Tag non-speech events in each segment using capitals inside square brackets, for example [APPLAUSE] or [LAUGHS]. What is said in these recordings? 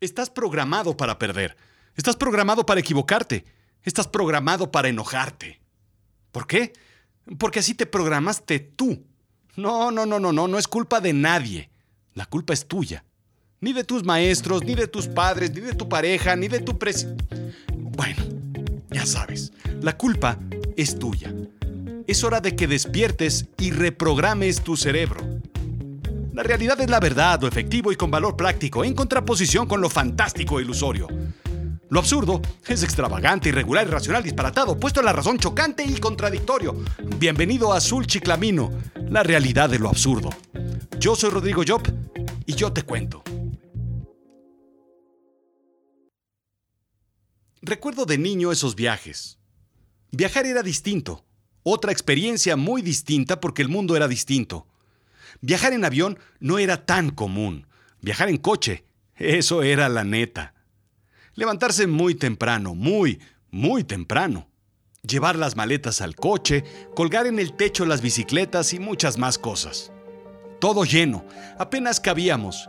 Estás programado para perder. Estás programado para equivocarte. Estás programado para enojarte. ¿Por qué? Porque así te programaste tú. No, no, no, no, no, no es culpa de nadie. La culpa es tuya. Ni de tus maestros, ni de tus padres, ni de tu pareja, ni de tu pres... Bueno, ya sabes, la culpa es tuya. Es hora de que despiertes y reprogrames tu cerebro. La realidad es la verdad, lo efectivo y con valor práctico, en contraposición con lo fantástico e ilusorio. Lo absurdo es extravagante, irregular, irracional, disparatado, puesto en la razón chocante y contradictorio. Bienvenido a Azul Chiclamino, la realidad de lo absurdo. Yo soy Rodrigo Job y yo te cuento. Recuerdo de niño esos viajes. Viajar era distinto, otra experiencia muy distinta porque el mundo era distinto. Viajar en avión no era tan común. Viajar en coche, eso era la neta. Levantarse muy temprano, muy, muy temprano. Llevar las maletas al coche, colgar en el techo las bicicletas y muchas más cosas. Todo lleno, apenas cabíamos.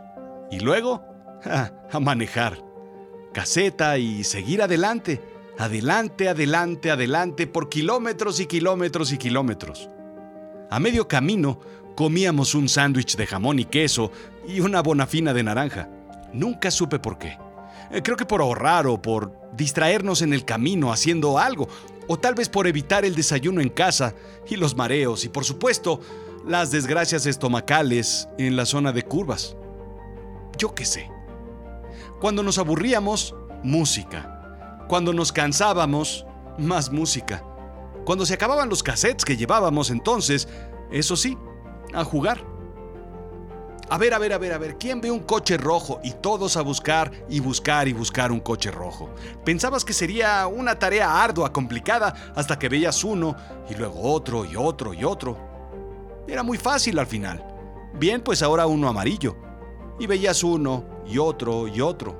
Y luego, [LAUGHS] a manejar. Caseta y seguir adelante, adelante, adelante, adelante, por kilómetros y kilómetros y kilómetros. A medio camino comíamos un sándwich de jamón y queso y una bonafina de naranja. Nunca supe por qué. Eh, creo que por ahorrar o por distraernos en el camino haciendo algo, o tal vez por evitar el desayuno en casa y los mareos y por supuesto las desgracias estomacales en la zona de curvas. Yo qué sé. Cuando nos aburríamos, música. Cuando nos cansábamos, más música. Cuando se acababan los cassettes que llevábamos entonces, eso sí, a jugar. A ver, a ver, a ver, a ver, ¿quién ve un coche rojo? Y todos a buscar y buscar y buscar un coche rojo. Pensabas que sería una tarea ardua, complicada, hasta que veías uno y luego otro y otro y otro. Era muy fácil al final. Bien, pues ahora uno amarillo. Y veías uno y otro y otro.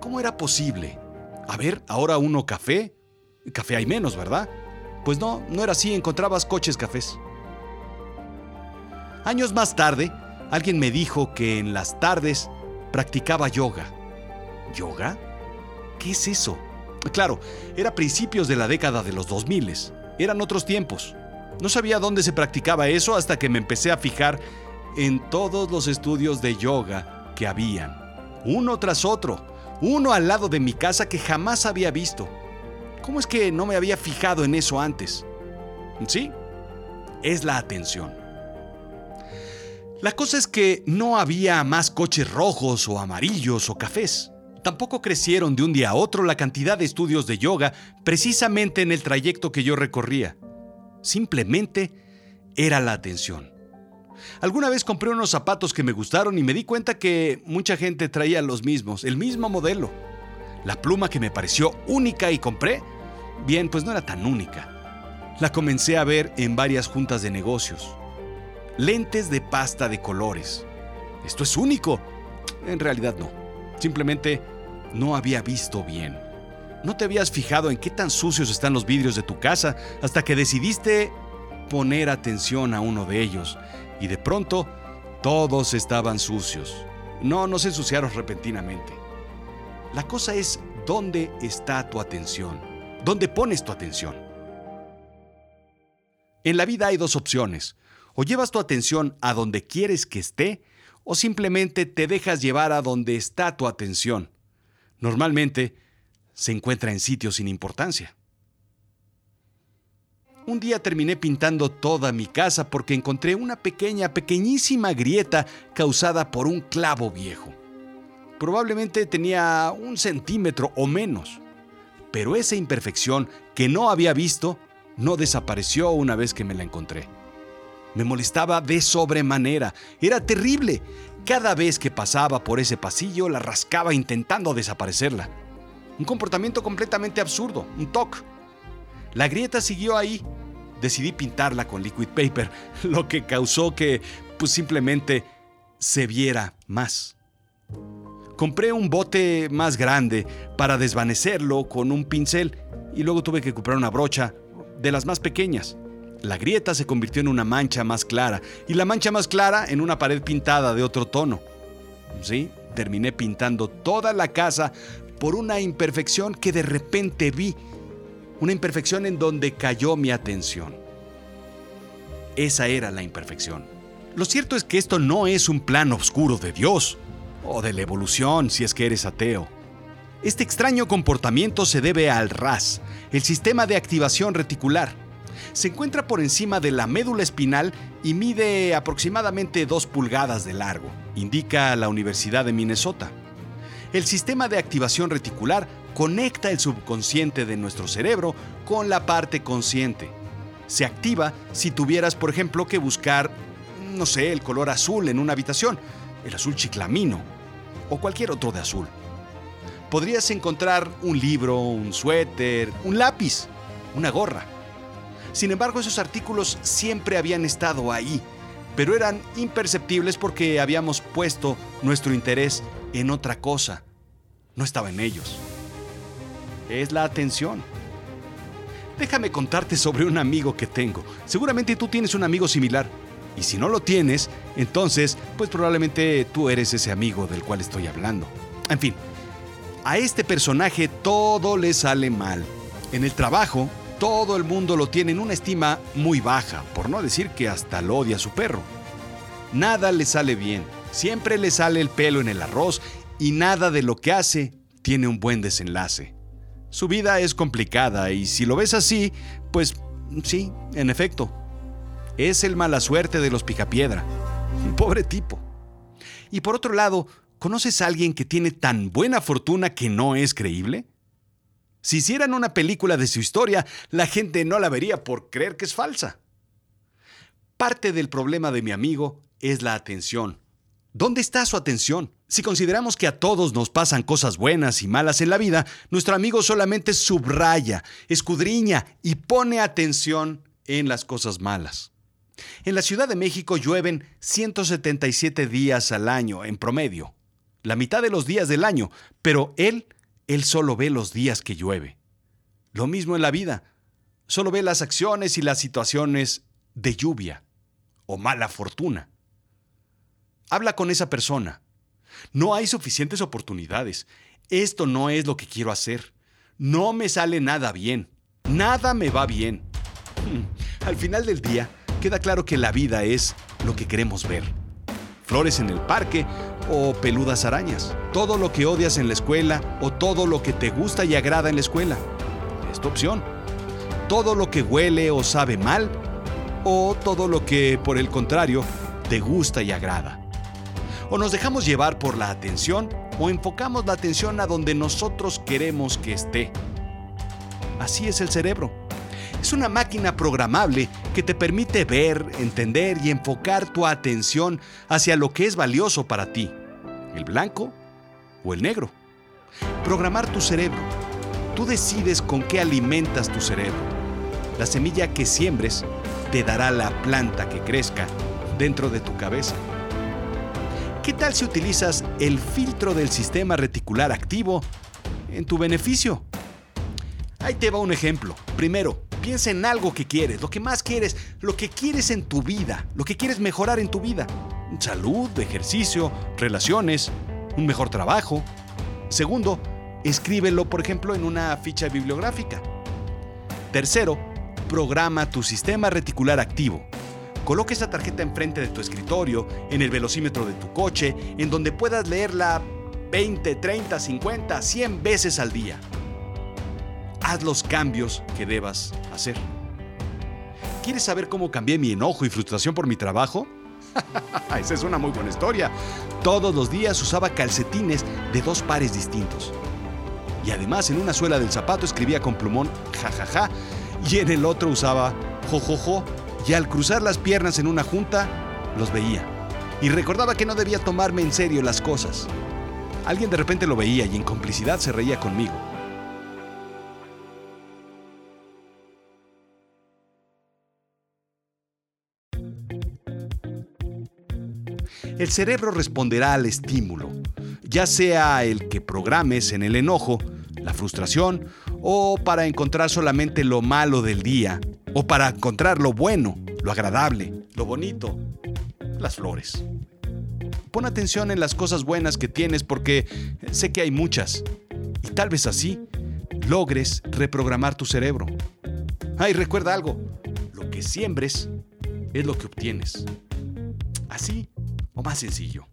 ¿Cómo era posible? A ver, ahora uno café. Café hay menos, ¿verdad? Pues no, no era así, encontrabas coches cafés. Años más tarde, alguien me dijo que en las tardes practicaba yoga. ¿Yoga? ¿Qué es eso? Claro, era principios de la década de los 2000. Eran otros tiempos. No sabía dónde se practicaba eso hasta que me empecé a fijar en todos los estudios de yoga que habían. Uno tras otro. Uno al lado de mi casa que jamás había visto. ¿Cómo es que no me había fijado en eso antes? Sí, es la atención. La cosa es que no había más coches rojos o amarillos o cafés. Tampoco crecieron de un día a otro la cantidad de estudios de yoga precisamente en el trayecto que yo recorría. Simplemente era la atención. Alguna vez compré unos zapatos que me gustaron y me di cuenta que mucha gente traía los mismos, el mismo modelo. La pluma que me pareció única y compré, bien, pues no era tan única. La comencé a ver en varias juntas de negocios lentes de pasta de colores. Esto es único. En realidad no. Simplemente no había visto bien. No te habías fijado en qué tan sucios están los vidrios de tu casa hasta que decidiste poner atención a uno de ellos. Y de pronto, todos estaban sucios. No, no se ensuciaron repentinamente. La cosa es dónde está tu atención. ¿Dónde pones tu atención? En la vida hay dos opciones. O llevas tu atención a donde quieres que esté, o simplemente te dejas llevar a donde está tu atención. Normalmente se encuentra en sitios sin importancia. Un día terminé pintando toda mi casa porque encontré una pequeña, pequeñísima grieta causada por un clavo viejo. Probablemente tenía un centímetro o menos, pero esa imperfección que no había visto no desapareció una vez que me la encontré. Me molestaba de sobremanera. Era terrible. Cada vez que pasaba por ese pasillo la rascaba intentando desaparecerla. Un comportamiento completamente absurdo, un toque. La grieta siguió ahí. Decidí pintarla con liquid paper, [LAUGHS] lo que causó que pues simplemente se viera más. Compré un bote más grande para desvanecerlo con un pincel y luego tuve que comprar una brocha de las más pequeñas. La grieta se convirtió en una mancha más clara y la mancha más clara en una pared pintada de otro tono. Sí, terminé pintando toda la casa por una imperfección que de repente vi, una imperfección en donde cayó mi atención. Esa era la imperfección. Lo cierto es que esto no es un plan oscuro de Dios o de la evolución si es que eres ateo. Este extraño comportamiento se debe al RAS, el sistema de activación reticular. Se encuentra por encima de la médula espinal y mide aproximadamente 2 pulgadas de largo, indica la Universidad de Minnesota. El sistema de activación reticular conecta el subconsciente de nuestro cerebro con la parte consciente. Se activa si tuvieras, por ejemplo, que buscar, no sé, el color azul en una habitación, el azul chiclamino o cualquier otro de azul. Podrías encontrar un libro, un suéter, un lápiz, una gorra. Sin embargo, esos artículos siempre habían estado ahí, pero eran imperceptibles porque habíamos puesto nuestro interés en otra cosa. No estaba en ellos. Es la atención. Déjame contarte sobre un amigo que tengo. Seguramente tú tienes un amigo similar. Y si no lo tienes, entonces, pues probablemente tú eres ese amigo del cual estoy hablando. En fin, a este personaje todo le sale mal. En el trabajo, todo el mundo lo tiene en una estima muy baja, por no decir que hasta lo odia a su perro. Nada le sale bien, siempre le sale el pelo en el arroz y nada de lo que hace tiene un buen desenlace. Su vida es complicada y si lo ves así, pues sí, en efecto, es el mala suerte de los picapiedra. [LAUGHS] Pobre tipo. Y por otro lado, ¿conoces a alguien que tiene tan buena fortuna que no es creíble? Si hicieran una película de su historia, la gente no la vería por creer que es falsa. Parte del problema de mi amigo es la atención. ¿Dónde está su atención? Si consideramos que a todos nos pasan cosas buenas y malas en la vida, nuestro amigo solamente subraya, escudriña y pone atención en las cosas malas. En la Ciudad de México llueven 177 días al año en promedio, la mitad de los días del año, pero él, él solo ve los días que llueve. Lo mismo en la vida, solo ve las acciones y las situaciones de lluvia o mala fortuna. Habla con esa persona. No hay suficientes oportunidades. Esto no es lo que quiero hacer. No me sale nada bien. Nada me va bien. [LAUGHS] Al final del día, queda claro que la vida es lo que queremos ver. Flores en el parque o peludas arañas. Todo lo que odias en la escuela o todo lo que te gusta y agrada en la escuela. Es tu opción. Todo lo que huele o sabe mal o todo lo que, por el contrario, te gusta y agrada. O nos dejamos llevar por la atención o enfocamos la atención a donde nosotros queremos que esté. Así es el cerebro. Es una máquina programable que te permite ver, entender y enfocar tu atención hacia lo que es valioso para ti, el blanco o el negro. Programar tu cerebro. Tú decides con qué alimentas tu cerebro. La semilla que siembres te dará la planta que crezca dentro de tu cabeza. ¿Qué tal si utilizas el filtro del sistema reticular activo en tu beneficio? Ahí te va un ejemplo. Primero, piensa en algo que quieres, lo que más quieres, lo que quieres en tu vida, lo que quieres mejorar en tu vida. Salud, ejercicio, relaciones, un mejor trabajo. Segundo, escríbelo, por ejemplo, en una ficha bibliográfica. Tercero, programa tu sistema reticular activo. Coloca esa tarjeta enfrente de tu escritorio, en el velocímetro de tu coche, en donde puedas leerla 20, 30, 50, 100 veces al día haz los cambios que debas hacer. ¿Quieres saber cómo cambié mi enojo y frustración por mi trabajo? [LAUGHS] Esa es una muy buena historia. Todos los días usaba calcetines de dos pares distintos. Y además en una suela del zapato escribía con plumón jajaja y en el otro usaba jojojo y al cruzar las piernas en una junta los veía. Y recordaba que no debía tomarme en serio las cosas. Alguien de repente lo veía y en complicidad se reía conmigo. El cerebro responderá al estímulo, ya sea el que programes en el enojo, la frustración, o para encontrar solamente lo malo del día, o para encontrar lo bueno, lo agradable, lo bonito, las flores. Pon atención en las cosas buenas que tienes porque sé que hay muchas. Y tal vez así logres reprogramar tu cerebro. Ay, recuerda algo, lo que siembres es lo que obtienes. Así o más sencillo.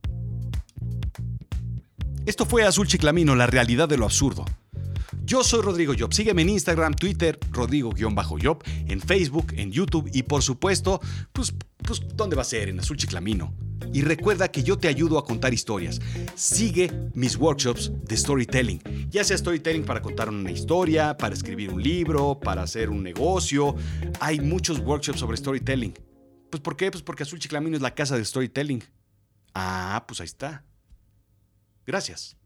Esto fue Azul Chiclamino, la realidad de lo absurdo. Yo soy Rodrigo Job. Sígueme en Instagram, Twitter, Rodrigo-Job, en Facebook, en YouTube y por supuesto, pues, pues, ¿dónde va a ser? En Azul Chiclamino. Y recuerda que yo te ayudo a contar historias. Sigue mis workshops de storytelling. Ya sea storytelling para contar una historia, para escribir un libro, para hacer un negocio. Hay muchos workshops sobre storytelling. Pues ¿por qué? Pues porque Azul Chiclamino es la casa de storytelling. Ah, pues ahí está. Gracias.